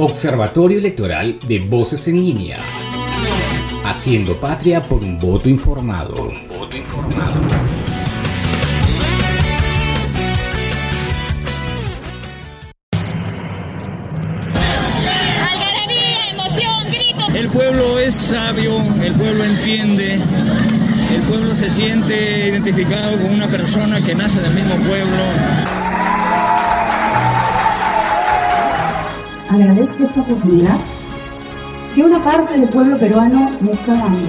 Observatorio Electoral de Voces en Línea. Haciendo patria por un voto informado. Un voto informado. El pueblo es sabio, el pueblo entiende, el pueblo se siente identificado con una persona que nace del mismo pueblo. Agradezco esta oportunidad que una parte del pueblo peruano me está dando.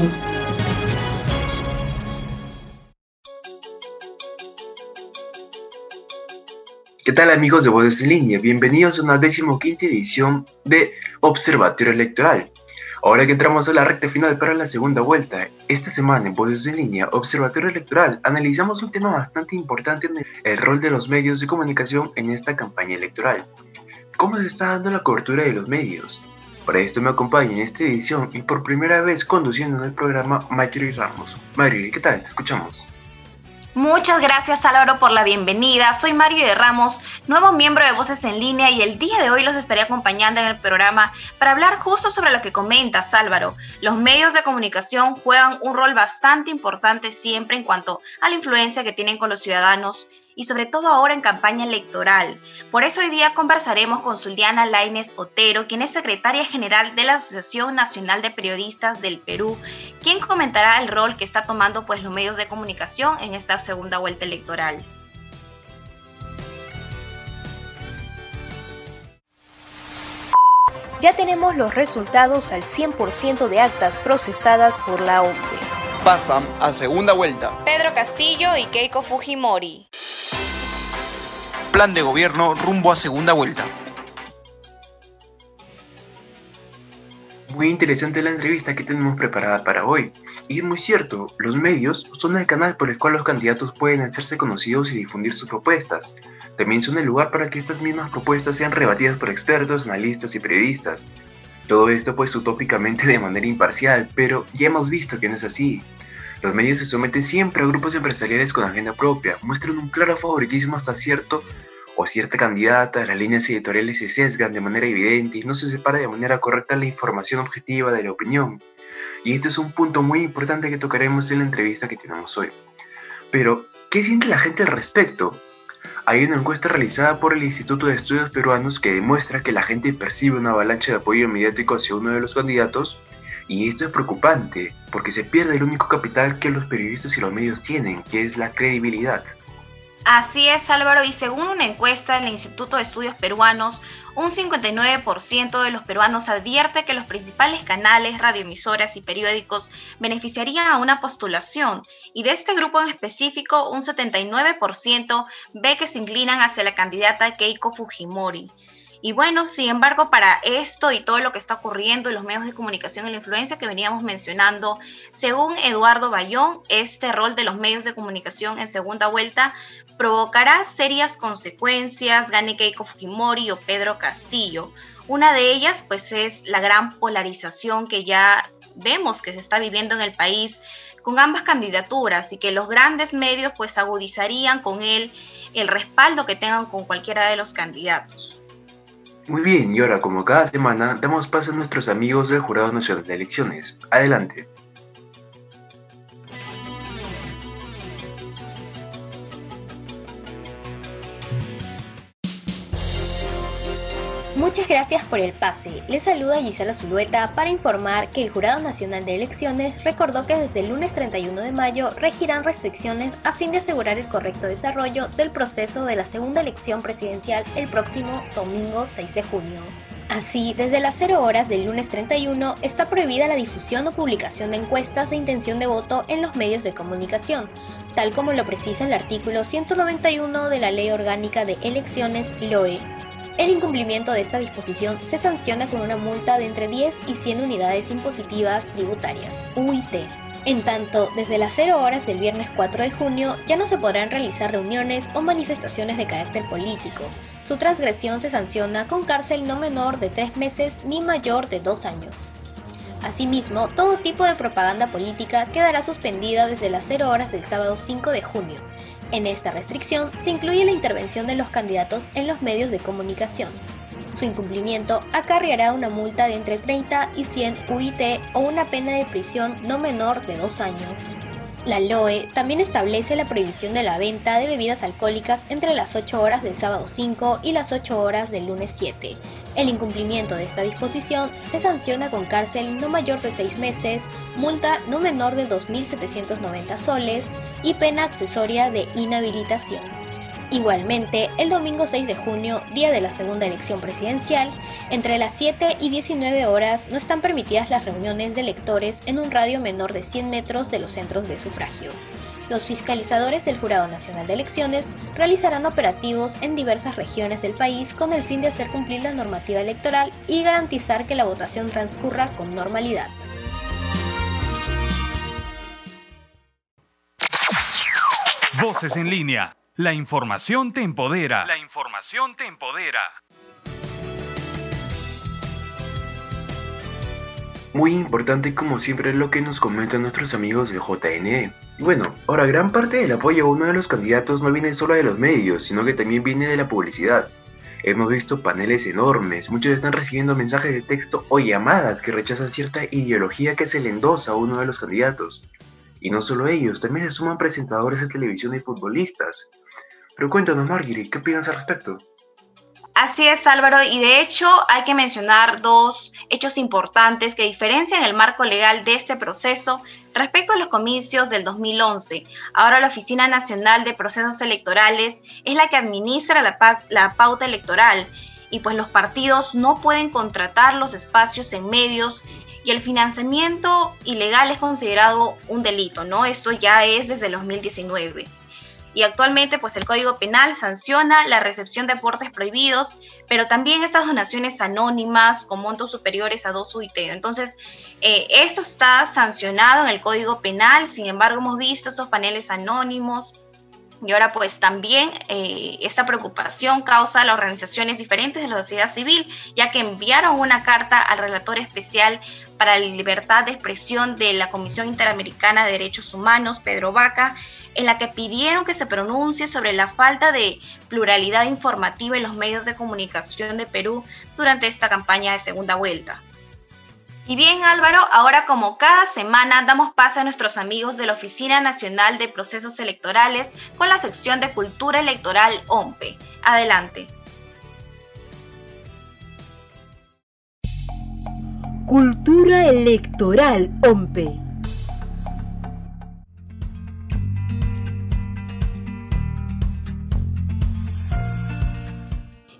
¿Qué tal amigos de Voces en Línea? Bienvenidos a una decimoquinta edición de Observatorio Electoral. Ahora que entramos a la recta final para la segunda vuelta, esta semana en Voces en Línea, Observatorio Electoral, analizamos un tema bastante importante en el rol de los medios de comunicación en esta campaña electoral. ¿Cómo se está dando la cobertura de los medios? Para esto me acompaña en esta edición y por primera vez conduciendo en el programa Mayuri Ramos. Mayuri, ¿qué tal? Te escuchamos. Muchas gracias Álvaro por la bienvenida. Soy Mario de Ramos, nuevo miembro de Voces en Línea y el día de hoy los estaré acompañando en el programa para hablar justo sobre lo que comentas Álvaro. Los medios de comunicación juegan un rol bastante importante siempre en cuanto a la influencia que tienen con los ciudadanos y sobre todo ahora en campaña electoral. Por eso hoy día conversaremos con Zuliana Laines Otero, quien es secretaria general de la Asociación Nacional de Periodistas del Perú, quien comentará el rol que está tomando pues los medios de comunicación en esta segunda vuelta electoral. Ya tenemos los resultados al 100% de actas procesadas por la OMPE pasan a segunda vuelta. Pedro Castillo y Keiko Fujimori. Plan de gobierno rumbo a segunda vuelta. Muy interesante la entrevista que tenemos preparada para hoy. Y es muy cierto, los medios son el canal por el cual los candidatos pueden hacerse conocidos y difundir sus propuestas. También son el lugar para que estas mismas propuestas sean rebatidas por expertos, analistas y periodistas. Todo esto pues utópicamente de manera imparcial, pero ya hemos visto que no es así. Los medios se someten siempre a grupos empresariales con agenda propia, muestran un claro favoritismo hasta cierto o cierta candidata, las líneas editoriales se sesgan de manera evidente y no se separa de manera correcta la información objetiva de la opinión. Y este es un punto muy importante que tocaremos en la entrevista que tenemos hoy. Pero, ¿qué siente la gente al respecto? Hay una encuesta realizada por el Instituto de Estudios Peruanos que demuestra que la gente percibe una avalancha de apoyo mediático hacia uno de los candidatos y esto es preocupante porque se pierde el único capital que los periodistas y los medios tienen, que es la credibilidad. Así es, Álvaro, y según una encuesta del Instituto de Estudios Peruanos, un 59% de los peruanos advierte que los principales canales, radioemisoras y periódicos beneficiarían a una postulación, y de este grupo en específico, un 79% ve que se inclinan hacia la candidata Keiko Fujimori. Y bueno, sin embargo, para esto y todo lo que está ocurriendo en los medios de comunicación y la influencia que veníamos mencionando, según Eduardo Bayón, este rol de los medios de comunicación en segunda vuelta provocará serias consecuencias, gane Keiko Fujimori o Pedro Castillo. Una de ellas, pues, es la gran polarización que ya vemos que se está viviendo en el país con ambas candidaturas y que los grandes medios, pues, agudizarían con él el respaldo que tengan con cualquiera de los candidatos. Muy bien, y ahora como cada semana damos paso a nuestros amigos del Jurado Nacional de Elecciones. Adelante. Muchas gracias por el pase. Les saluda Gisela Zulueta para informar que el Jurado Nacional de Elecciones recordó que desde el lunes 31 de mayo regirán restricciones a fin de asegurar el correcto desarrollo del proceso de la segunda elección presidencial el próximo domingo 6 de junio. Así, desde las 0 horas del lunes 31 está prohibida la difusión o publicación de encuestas de intención de voto en los medios de comunicación, tal como lo precisa el artículo 191 de la Ley Orgánica de Elecciones LOE el incumplimiento de esta disposición se sanciona con una multa de entre 10 y 100 unidades impositivas tributarias, UIT. En tanto, desde las 0 horas del viernes 4 de junio ya no se podrán realizar reuniones o manifestaciones de carácter político. Su transgresión se sanciona con cárcel no menor de 3 meses ni mayor de 2 años. Asimismo, todo tipo de propaganda política quedará suspendida desde las 0 horas del sábado 5 de junio, en esta restricción se incluye la intervención de los candidatos en los medios de comunicación. Su incumplimiento acarreará una multa de entre 30 y 100 UIT o una pena de prisión no menor de dos años. La LOE también establece la prohibición de la venta de bebidas alcohólicas entre las 8 horas del sábado 5 y las 8 horas del lunes 7. El incumplimiento de esta disposición se sanciona con cárcel no mayor de 6 meses, multa no menor de 2.790 soles y pena accesoria de inhabilitación. Igualmente, el domingo 6 de junio, día de la segunda elección presidencial, entre las 7 y 19 horas no están permitidas las reuniones de electores en un radio menor de 100 metros de los centros de sufragio. Los fiscalizadores del Jurado Nacional de Elecciones realizarán operativos en diversas regiones del país con el fin de hacer cumplir la normativa electoral y garantizar que la votación transcurra con normalidad. Voces en línea la información te empodera. La información te empodera. Muy importante como siempre lo que nos comentan nuestros amigos de JNE. Bueno, ahora gran parte del apoyo a uno de los candidatos no viene solo de los medios, sino que también viene de la publicidad. Hemos visto paneles enormes, muchos están recibiendo mensajes de texto o llamadas que rechazan cierta ideología que se le endosa a uno de los candidatos. Y no solo ellos, también se suman presentadores de televisión y futbolistas. Pero cuéntanos, Marguerite, ¿qué opinas al respecto? Así es, Álvaro, y de hecho hay que mencionar dos hechos importantes que diferencian el marco legal de este proceso respecto a los comicios del 2011. Ahora la Oficina Nacional de Procesos Electorales es la que administra la, la pauta electoral y pues los partidos no pueden contratar los espacios en medios y el financiamiento ilegal es considerado un delito, ¿no? Esto ya es desde el 2019 y actualmente pues el Código Penal sanciona la recepción de aportes prohibidos, pero también estas donaciones anónimas con montos superiores a dos UIT. Entonces, eh, esto está sancionado en el Código Penal, sin embargo hemos visto estos paneles anónimos y ahora pues también eh, esta preocupación causa a las organizaciones diferentes de la sociedad civil, ya que enviaron una carta al relator especial para la libertad de expresión de la Comisión Interamericana de Derechos Humanos, Pedro Vaca, en la que pidieron que se pronuncie sobre la falta de pluralidad informativa en los medios de comunicación de Perú durante esta campaña de segunda vuelta. Y bien Álvaro, ahora como cada semana damos paso a nuestros amigos de la Oficina Nacional de Procesos Electorales con la sección de Cultura Electoral OMPE. Adelante. Cultura Electoral OMPE.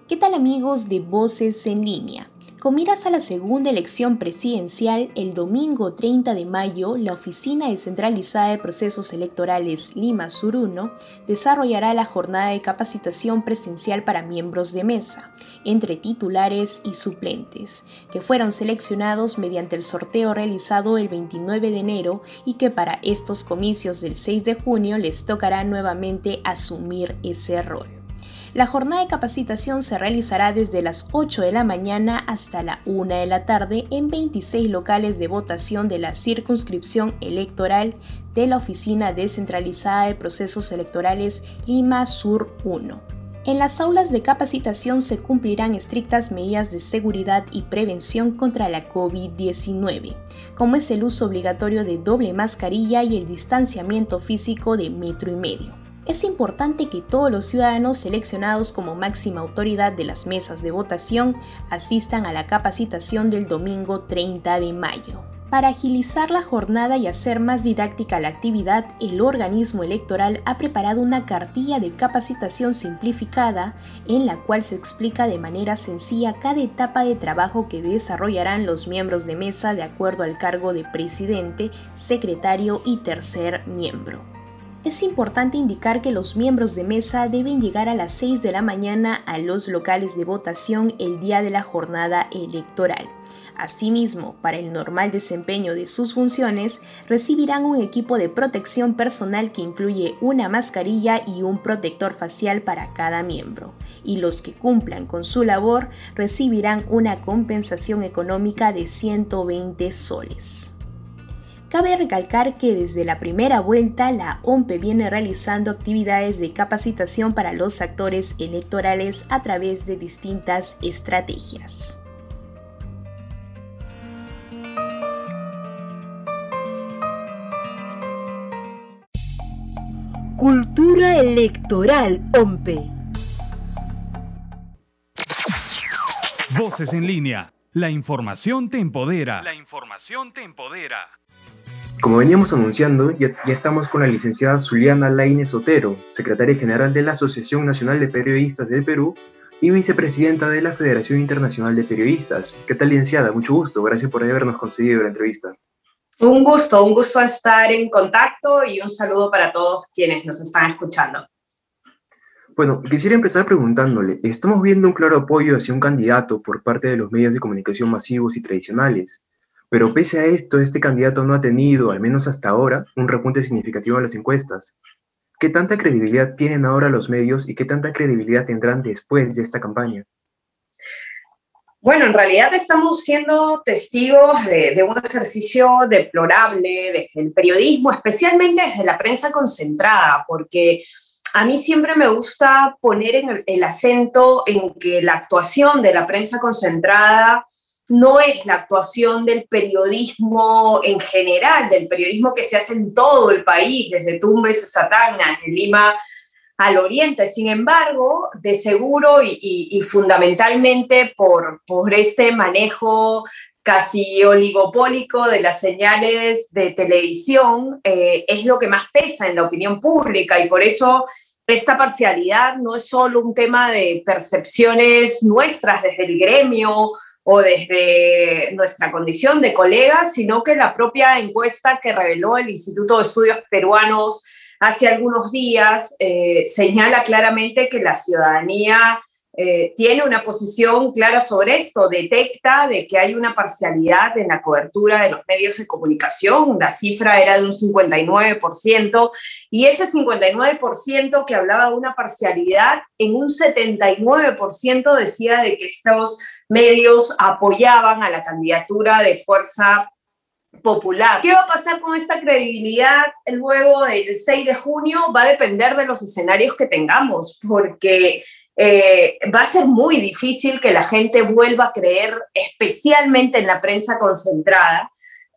¿Qué tal amigos de Voces en línea? Con miras a la segunda elección presidencial, el domingo 30 de mayo, la Oficina Descentralizada de Procesos Electorales Lima Sur 1 desarrollará la jornada de capacitación presencial para miembros de mesa, entre titulares y suplentes, que fueron seleccionados mediante el sorteo realizado el 29 de enero y que para estos comicios del 6 de junio les tocará nuevamente asumir ese rol. La jornada de capacitación se realizará desde las 8 de la mañana hasta la 1 de la tarde en 26 locales de votación de la circunscripción electoral de la Oficina Descentralizada de Procesos Electorales Lima Sur 1. En las aulas de capacitación se cumplirán estrictas medidas de seguridad y prevención contra la COVID-19, como es el uso obligatorio de doble mascarilla y el distanciamiento físico de metro y medio es importante que todos los ciudadanos seleccionados como máxima autoridad de las mesas de votación asistan a la capacitación del domingo 30 de mayo. Para agilizar la jornada y hacer más didáctica la actividad, el organismo electoral ha preparado una cartilla de capacitación simplificada en la cual se explica de manera sencilla cada etapa de trabajo que desarrollarán los miembros de mesa de acuerdo al cargo de presidente, secretario y tercer miembro. Es importante indicar que los miembros de mesa deben llegar a las 6 de la mañana a los locales de votación el día de la jornada electoral. Asimismo, para el normal desempeño de sus funciones, recibirán un equipo de protección personal que incluye una mascarilla y un protector facial para cada miembro. Y los que cumplan con su labor recibirán una compensación económica de 120 soles. Cabe recalcar que desde la primera vuelta la OMPE viene realizando actividades de capacitación para los actores electorales a través de distintas estrategias. Cultura electoral OMPE. Voces en línea. La información te empodera. La información te empodera. Como veníamos anunciando, ya, estamos con la licenciada Zuliana Laine Sotero, secretaria general de la Asociación Nacional de Periodistas del Perú y vicepresidenta de la Federación Internacional de Periodistas. ¿Qué tal, licenciada? Mucho gusto. Gracias por habernos concedido la entrevista. Un gusto, un gusto estar en contacto y un saludo para todos quienes nos están escuchando. Bueno, quisiera empezar preguntándole, estamos viendo un claro apoyo hacia un candidato por parte de los medios de comunicación masivos y tradicionales, pero pese a esto, este candidato no ha tenido, al menos hasta ahora, un repunte significativo en las encuestas. ¿Qué tanta credibilidad tienen ahora los medios y qué tanta credibilidad tendrán después de esta campaña? Bueno, en realidad estamos siendo testigos de, un ejercicio deplorable desde el periodismo, especialmente desde la prensa concentrada, porque a mí siempre me gusta poner el, acento en que la actuación de la prensa concentrada no es la actuación del periodismo en general, del periodismo que se hace en todo el país, desde Tumbes a Satana, desde Lima al oriente. Sin embargo, de seguro y, fundamentalmente por, por este manejo casi oligopólico de las señales de televisión eh, es lo que más pesa en la opinión pública y por eso esta parcialidad no es solo un tema de percepciones nuestras desde el gremio o desde nuestra condición de colegas, sino que la propia encuesta que reveló el Instituto de Estudios Peruanos hace algunos días eh, señala claramente que la ciudadanía eh, tiene una posición clara sobre esto, detecta de que hay una parcialidad en la cobertura de los medios de comunicación, la cifra era de un 59%, y ese 59% que hablaba de una parcialidad, en un 79% decía de que estos medios apoyaban a la candidatura de fuerza popular. ¿Qué va a pasar con esta credibilidad luego del 6 de junio? Va a depender de los escenarios que tengamos, porque eh, va a ser muy difícil que la gente vuelva a creer, especialmente en la prensa concentrada,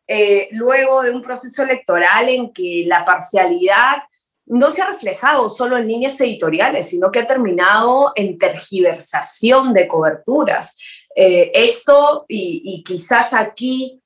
eh, luego de un proceso electoral en que la parcialidad no se ha reflejado solo en líneas editoriales, sino que ha terminado en tergiversación de coberturas. Eh, esto, y, y quizás aquí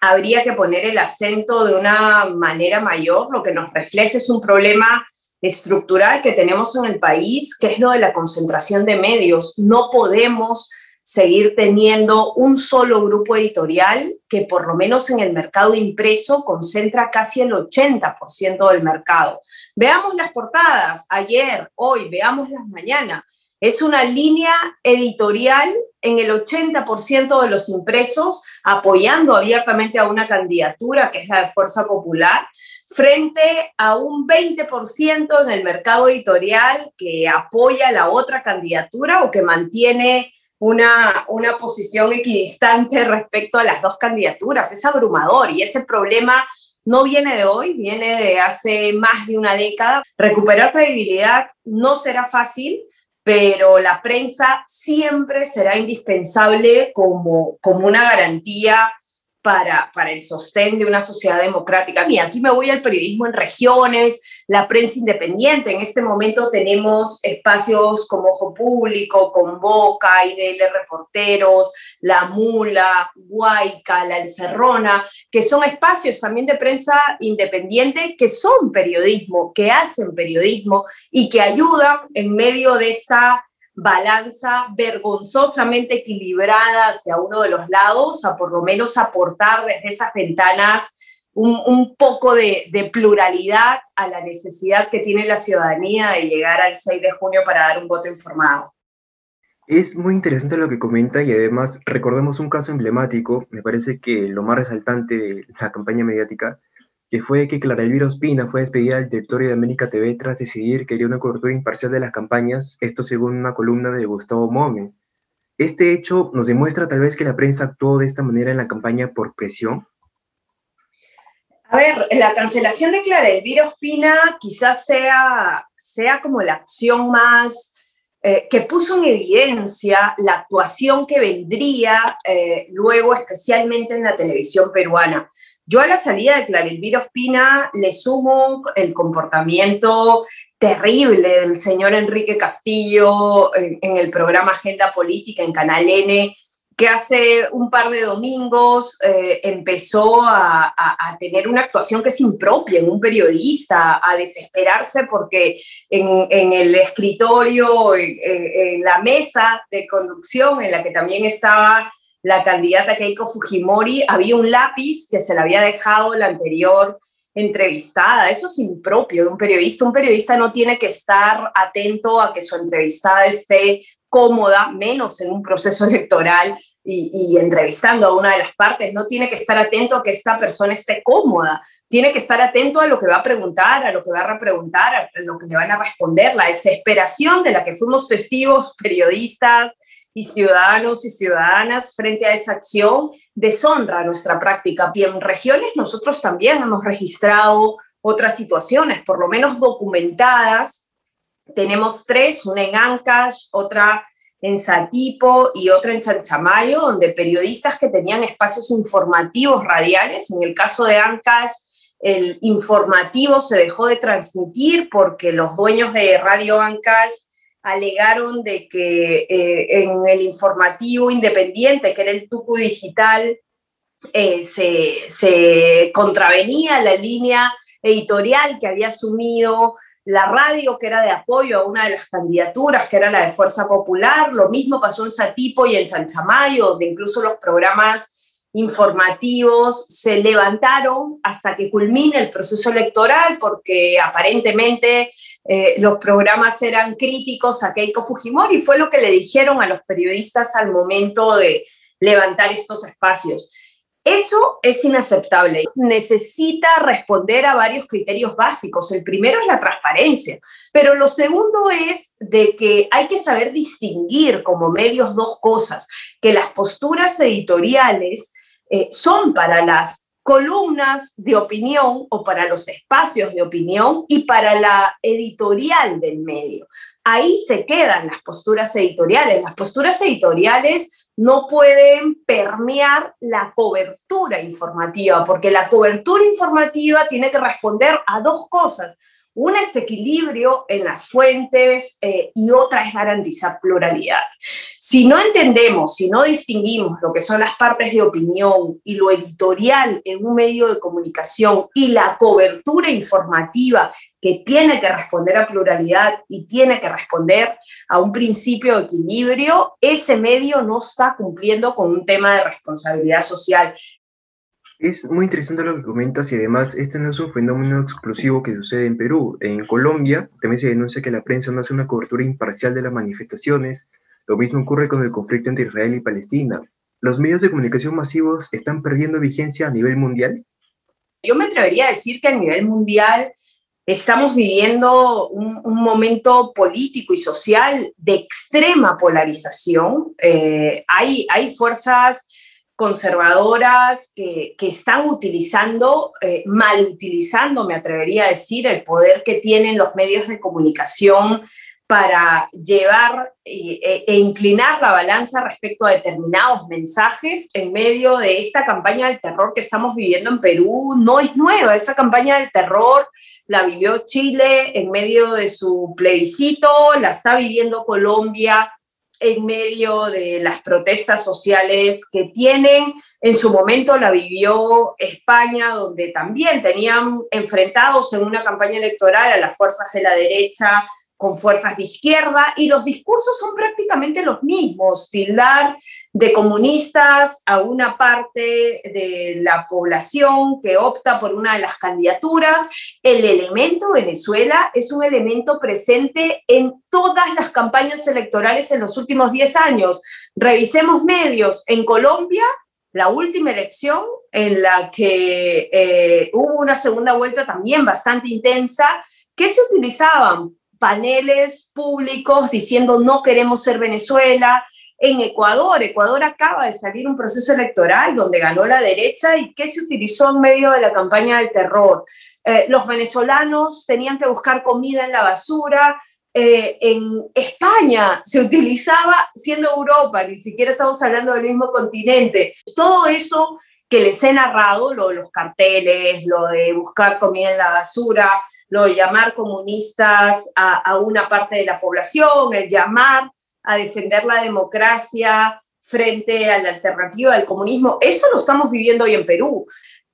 habría que poner el acento de una manera mayor, lo que nos refleja es un problema estructural que tenemos en el país, que es lo de la concentración de medios. No podemos seguir teniendo un solo grupo editorial que por lo menos en el mercado impreso concentra casi el 80% del mercado. Veamos las portadas, ayer, hoy, veámoslas mañana. Es una línea editorial en el 80% de los impresos apoyando abiertamente a una candidatura que es la de Fuerza Popular, frente a un 20% en el mercado editorial que apoya la otra candidatura o que mantiene una, una posición equidistante respecto a las dos candidaturas. Es abrumador y ese problema no viene de hoy, viene de hace más de una década. Recuperar credibilidad no será fácil, pero la prensa siempre será indispensable como, como una garantía para, para el sostén de una sociedad democrática. Y aquí me voy al periodismo en regiones, la prensa independiente. En este momento tenemos espacios como Ojo Público, Convoca, IDL Reporteros, La Mula, Guayca, La Encerrona, que son espacios también de prensa independiente que son periodismo, que hacen periodismo y que ayudan en medio de esta balanza vergonzosamente equilibrada hacia uno de los lados, a por lo menos aportar desde esas ventanas un, poco de, de, pluralidad a la necesidad que tiene la ciudadanía de llegar al 6 de junio para dar un voto informado. Es muy interesante lo que comenta y además recordemos un caso emblemático, me parece que lo más resaltante de la campaña mediática que fue que Clara Elvira Ospina fue despedida del directorio de América TV tras decidir que haría una cobertura imparcial de las campañas, esto según una columna de Gustavo Mome. Este hecho nos demuestra tal vez que la prensa actuó de esta manera en la campaña por presión. A ver, la cancelación de Clara Elvira Ospina quizás sea, sea como la acción más eh, que puso en evidencia la actuación que vendría eh, luego, especialmente en la televisión peruana. Yo a la salida de Clara Elvira Ospina le sumo el comportamiento terrible del señor Enrique Castillo en, en el programa Agenda Política en Canal N, que hace un par de domingos eh, empezó a, tener una actuación que es impropia en un periodista, a desesperarse porque en, el escritorio, en, la mesa de conducción en la que también estaba la candidata Keiko Fujimori, había un lápiz que se le había dejado la anterior entrevistada. Eso es impropio de un periodista. Un periodista no tiene que estar atento a que su entrevistada esté cómoda, menos en un proceso electoral y, entrevistando a una de las partes, no tiene que estar atento a que esta persona esté cómoda, tiene que estar atento a lo que va a preguntar, a lo que va a repreguntar, a lo que le van a responder, la desesperación de la que fuimos testigos periodistas y ciudadanos y ciudadanas frente a esa acción deshonra nuestra práctica. Y en regiones nosotros también hemos registrado otras situaciones, por lo menos documentadas, tenemos tres, una en Ancash, otra en Satipo y otra en Chanchamayo, donde periodistas que tenían espacios informativos radiales, en el caso de Ancash, el informativo se dejó de transmitir porque los dueños de Radio Ancash alegaron de que eh, en el informativo independiente, que era el Tucu Digital, eh, se, se contravenía la línea editorial que había asumido la radio que era de apoyo a una de las candidaturas, que era la de Fuerza Popular, lo mismo pasó en Satipo y en Chanchamayo, donde incluso los programas informativos se levantaron hasta que culmine el proceso electoral, porque aparentemente eh, los programas eran críticos a Keiko Fujimori, fue lo que le dijeron a los periodistas al momento de levantar estos espacios. Eso es inaceptable. Necesita responder a varios criterios básicos. El primero es la transparencia, pero lo segundo es de que hay que saber distinguir como medios dos cosas, que las posturas editoriales eh, son para las columnas de opinión o para los espacios de opinión y para la editorial del medio. Ahí se quedan las posturas editoriales. Las posturas editoriales no pueden permear la cobertura informativa, porque la cobertura informativa tiene que responder a dos cosas. Una es equilibrio en las fuentes eh, y otra es garantizar pluralidad. Si no entendemos, si no distinguimos lo que son las partes de opinión y lo editorial en un medio de comunicación y la cobertura informativa que tiene que responder a pluralidad y tiene que responder a un principio de equilibrio, ese medio no está cumpliendo con un tema de responsabilidad social. Es muy interesante lo que comentas y además este no es un fenómeno exclusivo que sucede en Perú. En Colombia también se denuncia que la prensa no hace una cobertura imparcial de las manifestaciones. Lo mismo ocurre con el conflicto entre Israel y Palestina. ¿Los medios de comunicación masivos están perdiendo vigencia a nivel mundial? Yo me atrevería a decir que a nivel mundial estamos viviendo un, momento político y social de extrema polarización. Eh, hay, hay fuerzas conservadoras que, están utilizando, eh, mal utilizando, me atrevería a decir, el poder que tienen los medios de comunicación para llevar e, e, inclinar la balanza respecto a determinados mensajes en medio de esta campaña del terror que estamos viviendo en Perú. No es nueva, esa campaña del terror la vivió Chile en medio de su plebiscito, la está viviendo Colombia en medio de las protestas sociales que tienen. En su momento la vivió España, donde también tenían enfrentados en una campaña electoral a las fuerzas de la derecha con fuerzas de izquierda y los discursos son prácticamente los mismos, tildar de comunistas a una parte de la población que opta por una de las candidaturas. El elemento Venezuela es un elemento presente en todas las campañas electorales en los últimos 10 años. Revisemos medios. En Colombia, la última elección en la que eh, hubo una segunda vuelta también bastante intensa, ¿qué se utilizaban? paneles públicos diciendo no queremos ser Venezuela, en Ecuador. Ecuador acaba de salir un proceso electoral donde ganó la derecha y que se utilizó en medio de la campaña del terror. Eh, los venezolanos tenían que buscar comida en la basura. Eh, en España se utilizaba, siendo Europa, ni siquiera estamos hablando del mismo continente. Todo eso que les he narrado, lo de los carteles, lo de buscar comida en la basura, lo de llamar comunistas a, a una parte de la población, el llamar a defender la democracia frente a la alternativa del comunismo. Eso lo estamos viviendo hoy en Perú,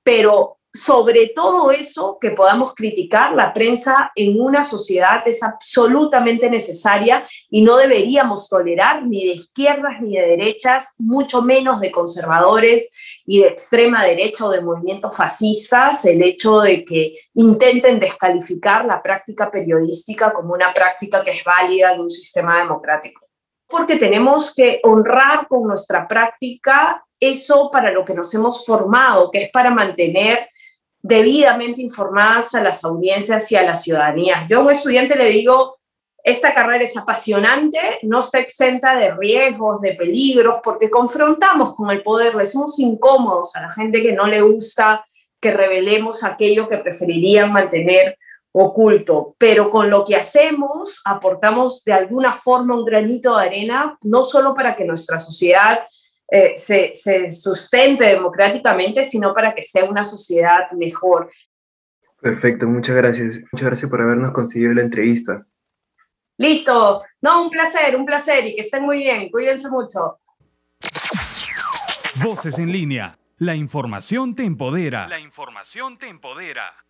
pero sobre todo eso que podamos criticar, la prensa en una sociedad es absolutamente necesaria y no deberíamos tolerar ni de izquierdas ni de derechas, mucho menos de conservadores y de extrema derecha o de movimientos fascistas, el hecho de que intenten descalificar la práctica periodística como una práctica que es válida en un sistema democrático porque tenemos que honrar con nuestra práctica eso para lo que nos hemos formado, que es para mantener debidamente informadas a las audiencias y a las ciudadanías. Yo a un estudiante le digo, esta carrera es apasionante, no está exenta de riesgos, de peligros, porque confrontamos con el poder, le somos incómodos a la gente que no le gusta que revelemos aquello que preferirían mantener oculto, pero con lo que hacemos aportamos de alguna forma un granito de arena, no solo para que nuestra sociedad eh, se, se sustente democráticamente, sino para que sea una sociedad mejor. Perfecto, muchas gracias. Muchas gracias por habernos conseguido la entrevista. Listo. No, un placer, un placer y que estén muy bien. Cuídense mucho. Voces en línea. La información te empodera. La información te empodera.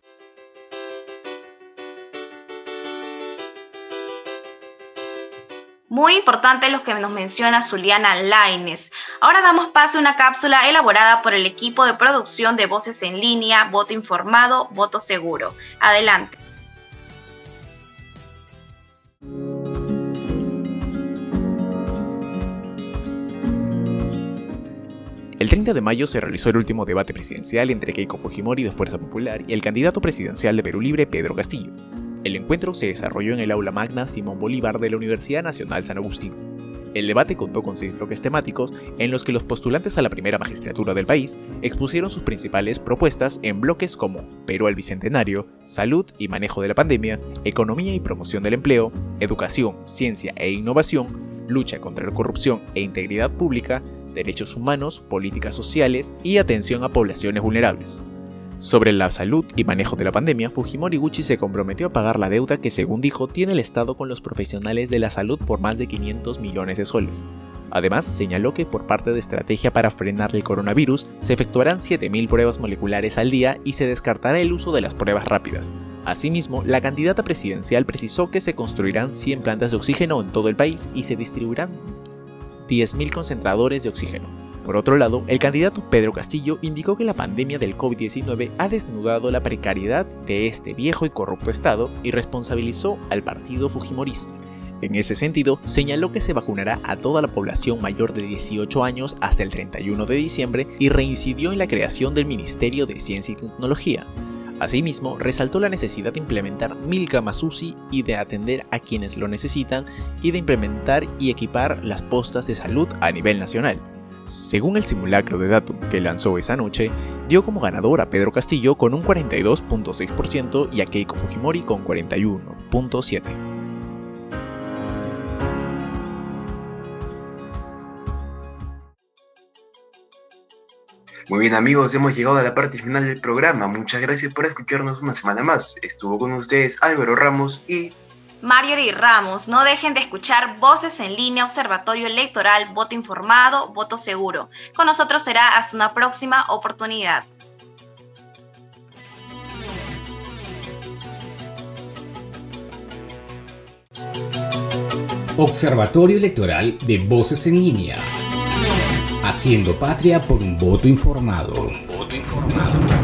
Muy importante lo que nos menciona Zuliana Laines. Ahora damos paso a una cápsula elaborada por el equipo de producción de Voces en Línea, Voto Informado, Voto Seguro. Adelante. El 30 de mayo se realizó el último debate presidencial entre Keiko Fujimori de Fuerza Popular y el candidato presidencial de Perú Libre, Pedro Castillo. El encuentro se desarrolló en el aula magna Simón Bolívar de la Universidad Nacional San Agustín. El debate contó con seis bloques temáticos en los que los postulantes a la primera magistratura del país expusieron sus principales propuestas en bloques como Perú al Bicentenario, Salud y Manejo de la Pandemia, Economía y Promoción del Empleo, Educación, Ciencia e Innovación, Lucha contra la Corrupción e Integridad Pública, Derechos Humanos, Políticas Sociales y Atención a Poblaciones Vulnerables. Sobre la salud y manejo de la pandemia, Fujimori Gucci se comprometió a pagar la deuda que, según dijo, tiene el Estado con los profesionales de la salud por más de 500 millones de soles. Además, señaló que por parte de estrategia para frenar el coronavirus, se efectuarán 7.000 pruebas moleculares al día y se descartará el uso de las pruebas rápidas. Asimismo, la candidata presidencial precisó que se construirán 100 plantas de oxígeno en todo el país y se distribuirán 10.000 concentradores de oxígeno. Por otro lado, el candidato Pedro Castillo indicó que la pandemia del COVID-19 ha desnudado la precariedad de este viejo y corrupto Estado y responsabilizó al partido Fujimorista. En ese sentido, señaló que se vacunará a toda la población mayor de 18 años hasta el 31 de diciembre y reincidió en la creación del Ministerio de Ciencia y Tecnología. Asimismo, resaltó la necesidad de implementar mil camas UCI y de atender a quienes lo necesitan y de implementar y equipar las postas de salud a nivel nacional. Según el simulacro de Datum que lanzó esa noche, dio como ganador a Pedro Castillo con un 42.6% y a Keiko Fujimori con 41.7%. Muy bien amigos, hemos llegado a la parte final del programa. Muchas gracias por escucharnos una semana más. Estuvo con ustedes Álvaro Ramos y y Ramos, no dejen de escuchar Voces en línea, Observatorio Electoral, Voto Informado, Voto Seguro. Con nosotros será hasta una próxima oportunidad. Observatorio Electoral de Voces en línea. Haciendo patria por un voto informado. voto informado.